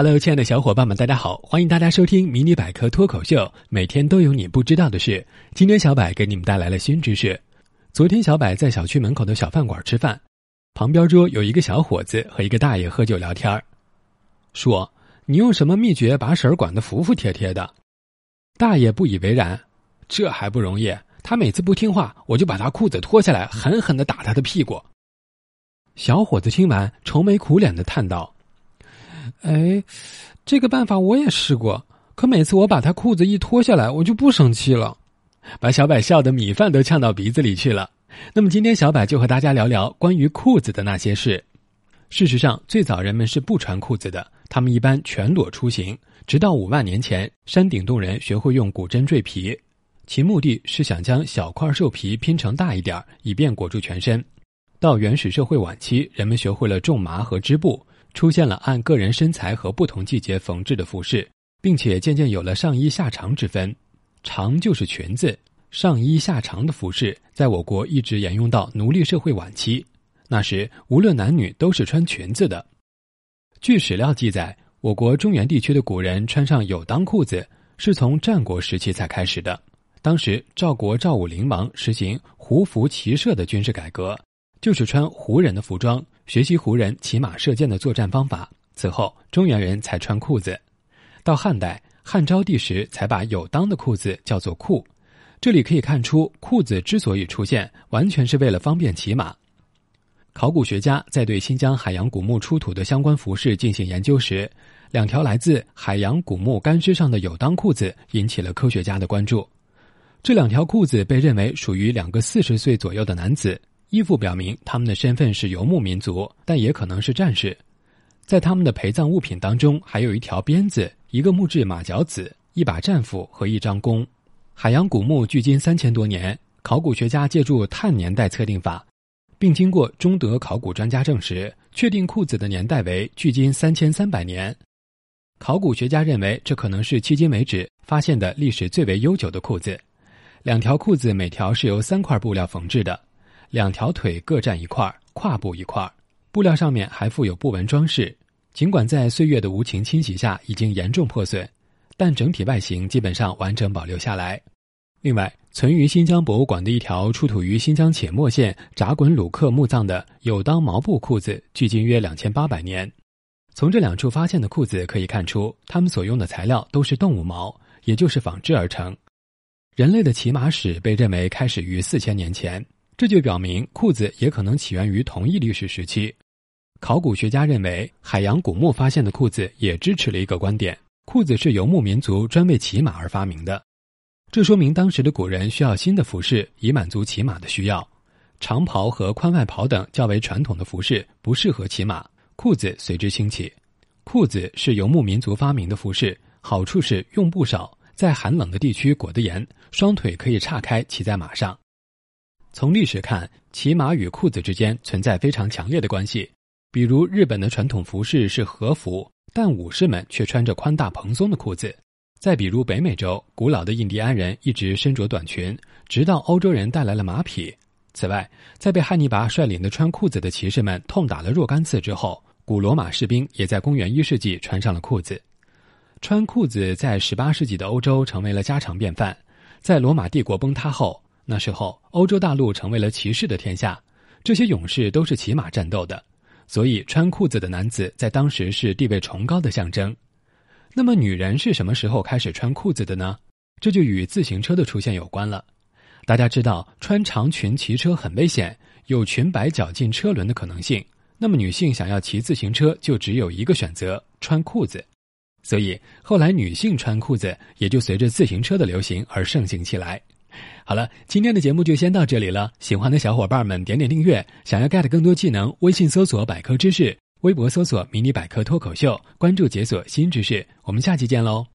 Hello，亲爱的小伙伴们，大家好！欢迎大家收听迷你百科脱口秀，每天都有你不知道的事。今天小柏给你们带来了新知识。昨天小柏在小区门口的小饭馆吃饭，旁边桌有一个小伙子和一个大爷喝酒聊天说：“你用什么秘诀把婶儿管得服服帖帖的？”大爷不以为然：“这还不容易？他每次不听话，我就把他裤子脱下来，狠狠的打他的屁股。”小伙子听完，愁眉苦脸的叹道。哎，这个办法我也试过，可每次我把他裤子一脱下来，我就不生气了，把小柏笑得米饭都呛到鼻子里去了。那么今天小柏就和大家聊聊关于裤子的那些事。事实上，最早人们是不穿裤子的，他们一般全裸出行。直到五万年前，山顶洞人学会用骨针缀皮，其目的是想将小块兽皮拼成大一点，以便裹住全身。到原始社会晚期，人们学会了种麻和织布。出现了按个人身材和不同季节缝制的服饰，并且渐渐有了上衣下长之分，长就是裙子，上衣下长的服饰在我国一直沿用到奴隶社会晚期。那时无论男女都是穿裙子的。据史料记载，我国中原地区的古人穿上有裆裤子是从战国时期才开始的。当时赵国赵武灵王实行胡服骑射的军事改革。就是穿胡人的服装，学习胡人骑马射箭的作战方法。此后，中原人才穿裤子。到汉代，汉昭帝时才把有裆的裤子叫做裤。这里可以看出，裤子之所以出现，完全是为了方便骑马。考古学家在对新疆海洋古墓出土的相关服饰进行研究时，两条来自海洋古墓干尸上的有裆裤子引起了科学家的关注。这两条裤子被认为属于两个四十岁左右的男子。衣服表明他们的身份是游牧民族，但也可能是战士。在他们的陪葬物品当中，还有一条鞭子、一个木质马脚子、一把战斧和一张弓。海洋古墓距今三千多年，考古学家借助碳年代测定法，并经过中德考古专家证实，确定裤子的年代为距今三千三百年。考古学家认为，这可能是迄今为止发现的历史最为悠久的裤子。两条裤子每条是由三块布料缝制的。两条腿各占一块，胯部一块，布料上面还附有布纹装饰。尽管在岁月的无情侵袭下已经严重破损，但整体外形基本上完整保留下来。另外，存于新疆博物馆的一条出土于新疆且末县扎滚鲁克墓葬的有裆毛布裤子，距今约两千八百年。从这两处发现的裤子可以看出，他们所用的材料都是动物毛，也就是纺织而成。人类的骑马史被认为开始于四千年前。这就表明裤子也可能起源于同一历史时期。考古学家认为，海洋古墓发现的裤子也支持了一个观点：裤子是游牧民族专为骑马而发明的。这说明当时的古人需要新的服饰以满足骑马的需要。长袍和宽外袍等较为传统的服饰不适合骑马，裤子随之兴起。裤子是游牧民族发明的服饰，好处是用布少，在寒冷的地区裹得严，双腿可以岔开骑在马上。从历史看，骑马与裤子之间存在非常强烈的关系。比如，日本的传统服饰是和服，但武士们却穿着宽大蓬松的裤子。再比如，北美洲古老的印第安人一直身着短裙，直到欧洲人带来了马匹。此外，在被汉尼拔率领的穿裤子的骑士们痛打了若干次之后，古罗马士兵也在公元一世纪穿上了裤子。穿裤子在十八世纪的欧洲成为了家常便饭。在罗马帝国崩塌后。那时候，欧洲大陆成为了骑士的天下，这些勇士都是骑马战斗的，所以穿裤子的男子在当时是地位崇高的象征。那么，女人是什么时候开始穿裤子的呢？这就与自行车的出现有关了。大家知道，穿长裙骑车很危险，有裙摆绞进车轮的可能性。那么，女性想要骑自行车，就只有一个选择：穿裤子。所以，后来女性穿裤子也就随着自行车的流行而盛行起来。好了，今天的节目就先到这里了。喜欢的小伙伴们点点订阅，想要 get 更多技能，微信搜索百科知识，微博搜索迷你百科脱口秀，关注解锁新知识。我们下期见喽。